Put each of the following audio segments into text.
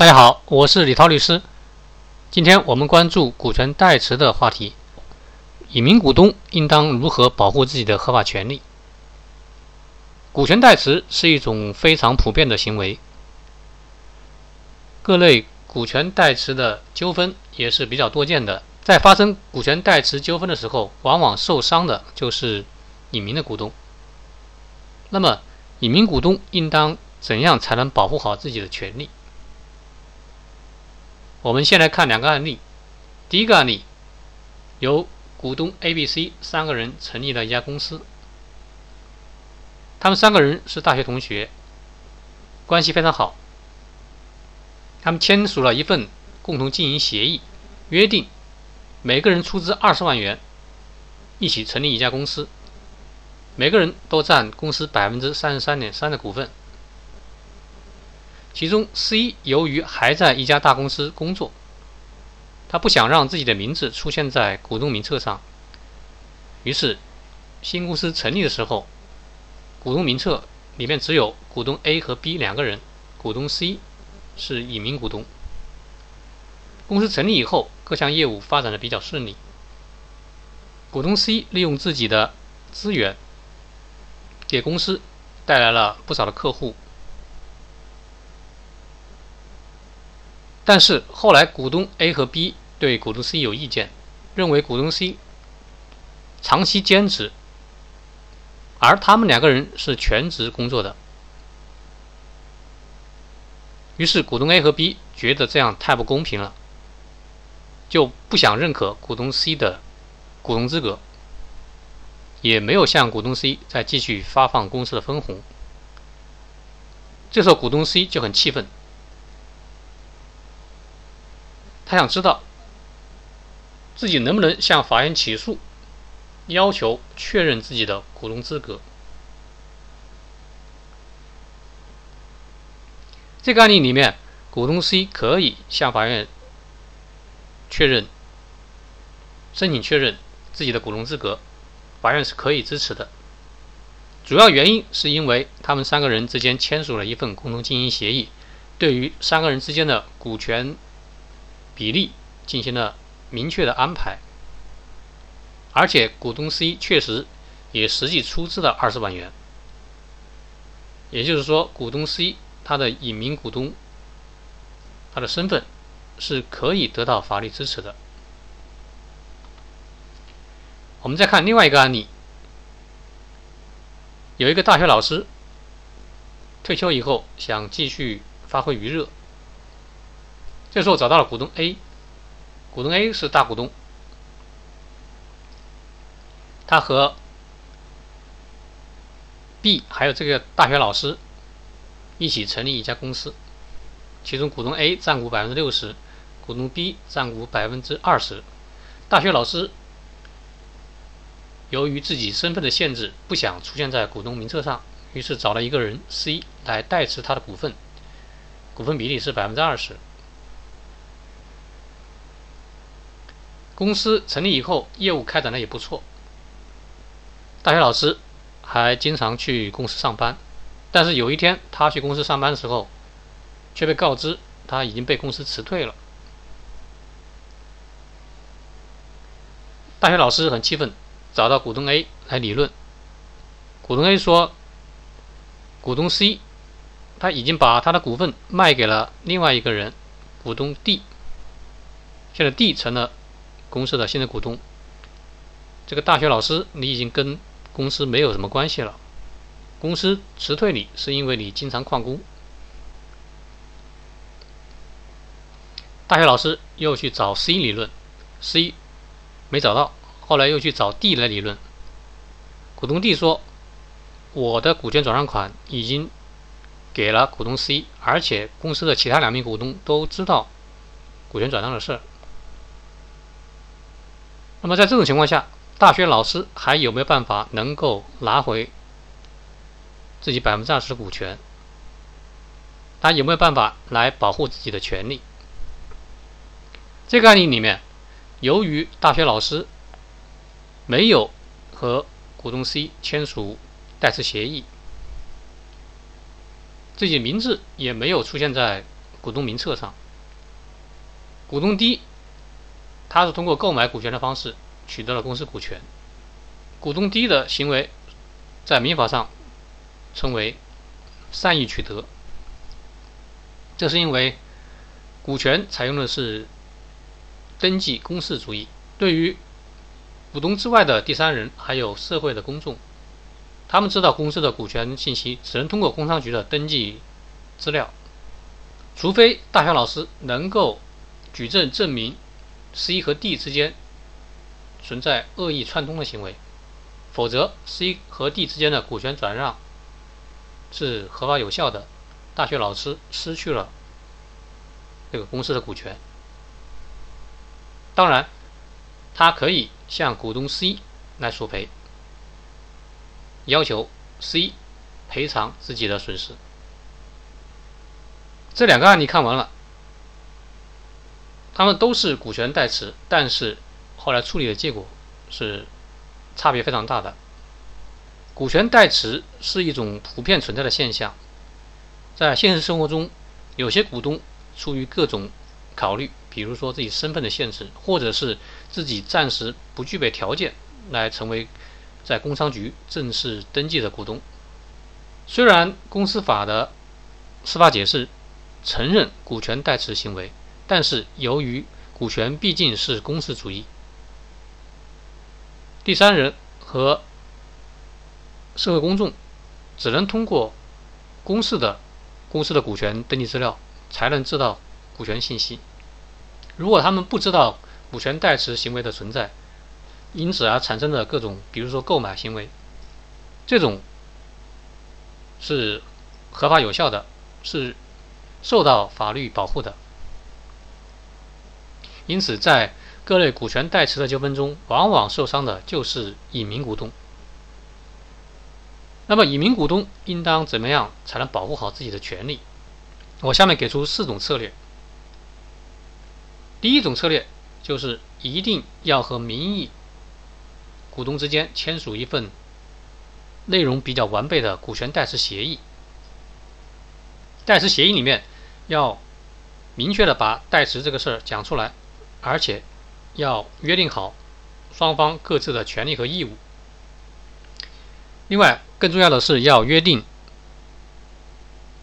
大家好，我是李涛律师。今天我们关注股权代持的话题，隐名股东应当如何保护自己的合法权利？股权代持是一种非常普遍的行为，各类股权代持的纠纷也是比较多见的。在发生股权代持纠纷的时候，往往受伤的就是隐名的股东。那么，隐名股东应当怎样才能保护好自己的权利？我们先来看两个案例。第一个案例，由股东 A、B、C 三个人成立了一家公司，他们三个人是大学同学，关系非常好。他们签署了一份共同经营协议，约定每个人出资二十万元，一起成立一家公司，每个人都占公司百分之三十三点三的股份。其中，C 由于还在一家大公司工作，他不想让自己的名字出现在股东名册上，于是新公司成立的时候，股东名册里面只有股东 A 和 B 两个人，股东 C 是隐名股东。公司成立以后，各项业务发展的比较顺利，股东 C 利用自己的资源，给公司带来了不少的客户。但是后来，股东 A 和 B 对股东 C 有意见，认为股东 C 长期兼职，而他们两个人是全职工作的。于是，股东 A 和 B 觉得这样太不公平了，就不想认可股东 C 的股东资格，也没有向股东 C 再继续发放公司的分红。这时候，股东 C 就很气愤。他想知道自己能不能向法院起诉，要求确认自己的股东资格。这个案例里面，股东 C 可以向法院确认、申请确认自己的股东资格，法院是可以支持的。主要原因是因为他们三个人之间签署了一份共同经营协议，对于三个人之间的股权。比例进行了明确的安排，而且股东 C 确实也实际出资了二十万元，也就是说，股东 C 他的隐名股东，他的身份是可以得到法律支持的。我们再看另外一个案例，有一个大学老师退休以后想继续发挥余热。这时候找到了股东 A，股东 A 是大股东，他和 B 还有这个大学老师一起成立一家公司，其中股东 A 占股百分之六十，股东 B 占股百分之二十。大学老师由于自己身份的限制，不想出现在股东名册上，于是找了一个人 C 来代持他的股份，股份比例是百分之二十。公司成立以后，业务开展的也不错。大学老师还经常去公司上班，但是有一天他去公司上班的时候，却被告知他已经被公司辞退了。大学老师很气愤，找到股东 A 来理论。股东 A 说，股东 C 他已经把他的股份卖给了另外一个人，股东 D，现在 D 成了。公司的新的股东，这个大学老师，你已经跟公司没有什么关系了。公司辞退你是因为你经常旷工。大学老师又去找 C 理论，C 没找到，后来又去找 D 来理论。股东 D 说：“我的股权转让款已经给了股东 C，而且公司的其他两名股东都知道股权转让的事儿。”那么在这种情况下，大学老师还有没有办法能够拿回自己百分之二十的股权？他有没有办法来保护自己的权利？这个案例里面，由于大学老师没有和股东 C 签署代持协议，自己名字也没有出现在股东名册上。股东 D，他是通过购买股权的方式取得了公司股权。股东 D 的行为，在民法上称为善意取得。这是因为股权采用的是登记公示主义，对于股东之外的第三人还有社会的公众，他们知道公司的股权信息只能通过工商局的登记资料，除非大学老师能够。举证证明 C 和 D 之间存在恶意串通的行为，否则 C 和 D 之间的股权转让是合法有效的。大学老师失去了这个公司的股权，当然，他可以向股东 C 来索赔，要求 C 赔偿自己的损失。这两个案例看完了。他们都是股权代持，但是后来处理的结果是差别非常大的。股权代持是一种普遍存在的现象，在现实生活中，有些股东出于各种考虑，比如说自己身份的限制，或者是自己暂时不具备条件来成为在工商局正式登记的股东。虽然公司法的司法解释承认股权代持行为。但是，由于股权毕竟是公司主义，第三人和社会公众只能通过公示的公司的股权登记资料才能知道股权信息。如果他们不知道股权代持行为的存在，因此而产生的各种，比如说购买行为，这种是合法有效的，是受到法律保护的。因此，在各类股权代持的纠纷中，往往受伤的就是隐名股东。那么，隐名股东应当怎么样才能保护好自己的权利？我下面给出四种策略。第一种策略就是一定要和名义股东之间签署一份内容比较完备的股权代持协议。代持协议里面要明确的把代持这个事儿讲出来。而且要约定好双方各自的权利和义务。另外，更重要的是要约定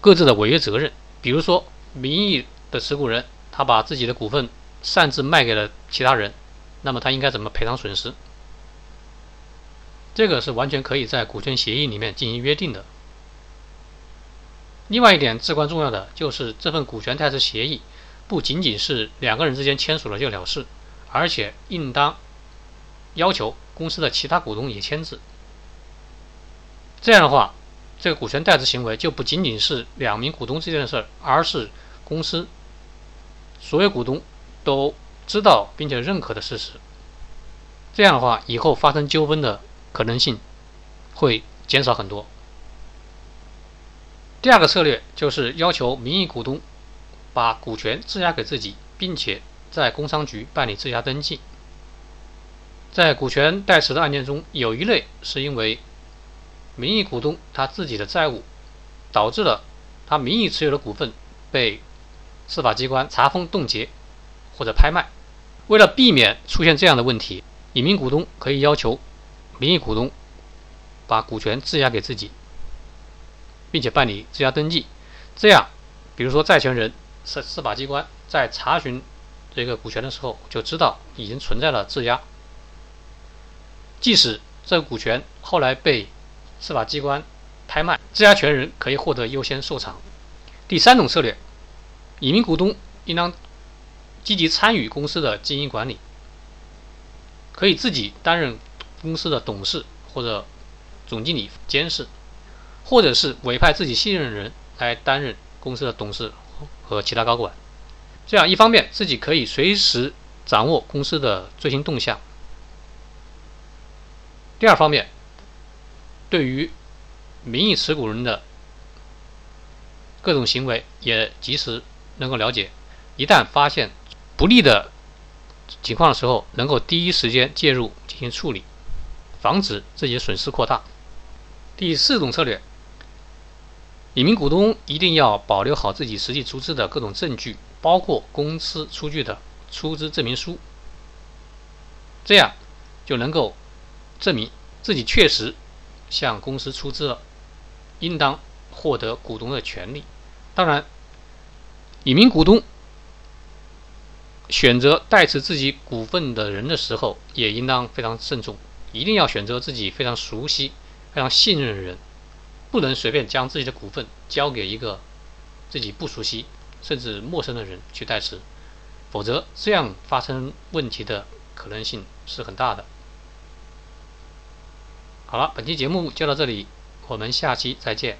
各自的违约责任。比如说，名义的持股人他把自己的股份擅自卖给了其他人，那么他应该怎么赔偿损失？这个是完全可以在股权协议里面进行约定的。另外一点至关重要的就是这份股权代持协议。不仅仅是两个人之间签署了就了事，而且应当要求公司的其他股东也签字。这样的话，这个股权代持行为就不仅仅是两名股东之间的事儿，而是公司所有股东都知道并且认可的事实。这样的话，以后发生纠纷的可能性会减少很多。第二个策略就是要求名义股东。把股权质押给自己，并且在工商局办理质押登记。在股权代持的案件中，有一类是因为名义股东他自己的债务导致了他名义持有的股份被司法机关查封、冻结或者拍卖。为了避免出现这样的问题，隐名股东可以要求名义股东把股权质押给自己，并且办理质押登记。这样，比如说债权人。司司法机关在查询这个股权的时候，就知道已经存在了质押。即使这个股权后来被司法机关拍卖，质押权人可以获得优先受偿。第三种策略，隐名股东应当积极参与公司的经营管理，可以自己担任公司的董事或者总经理监事，或者是委派自己信任的人来担任公司的董事。和其他高管，这样一方面自己可以随时掌握公司的最新动向；第二方面，对于名义持股人的各种行为也及时能够了解，一旦发现不利的情况的时候，能够第一时间介入进行处理，防止自己损失扩大。第四种策略，隐名股东一定要保留好自己实际出资的各种证据，包括公司出具的出资证明书，这样就能够证明自己确实向公司出资了，应当获得股东的权利。当然，隐名股东选择代持自己股份的人的时候，也应当非常慎重，一定要选择自己非常熟悉、非常信任的人，不能随便将自己的股份交给一个自己不熟悉甚至陌生的人去代持，否则这样发生问题的可能性是很大的。好了，本期节目就到这里，我们下期再见。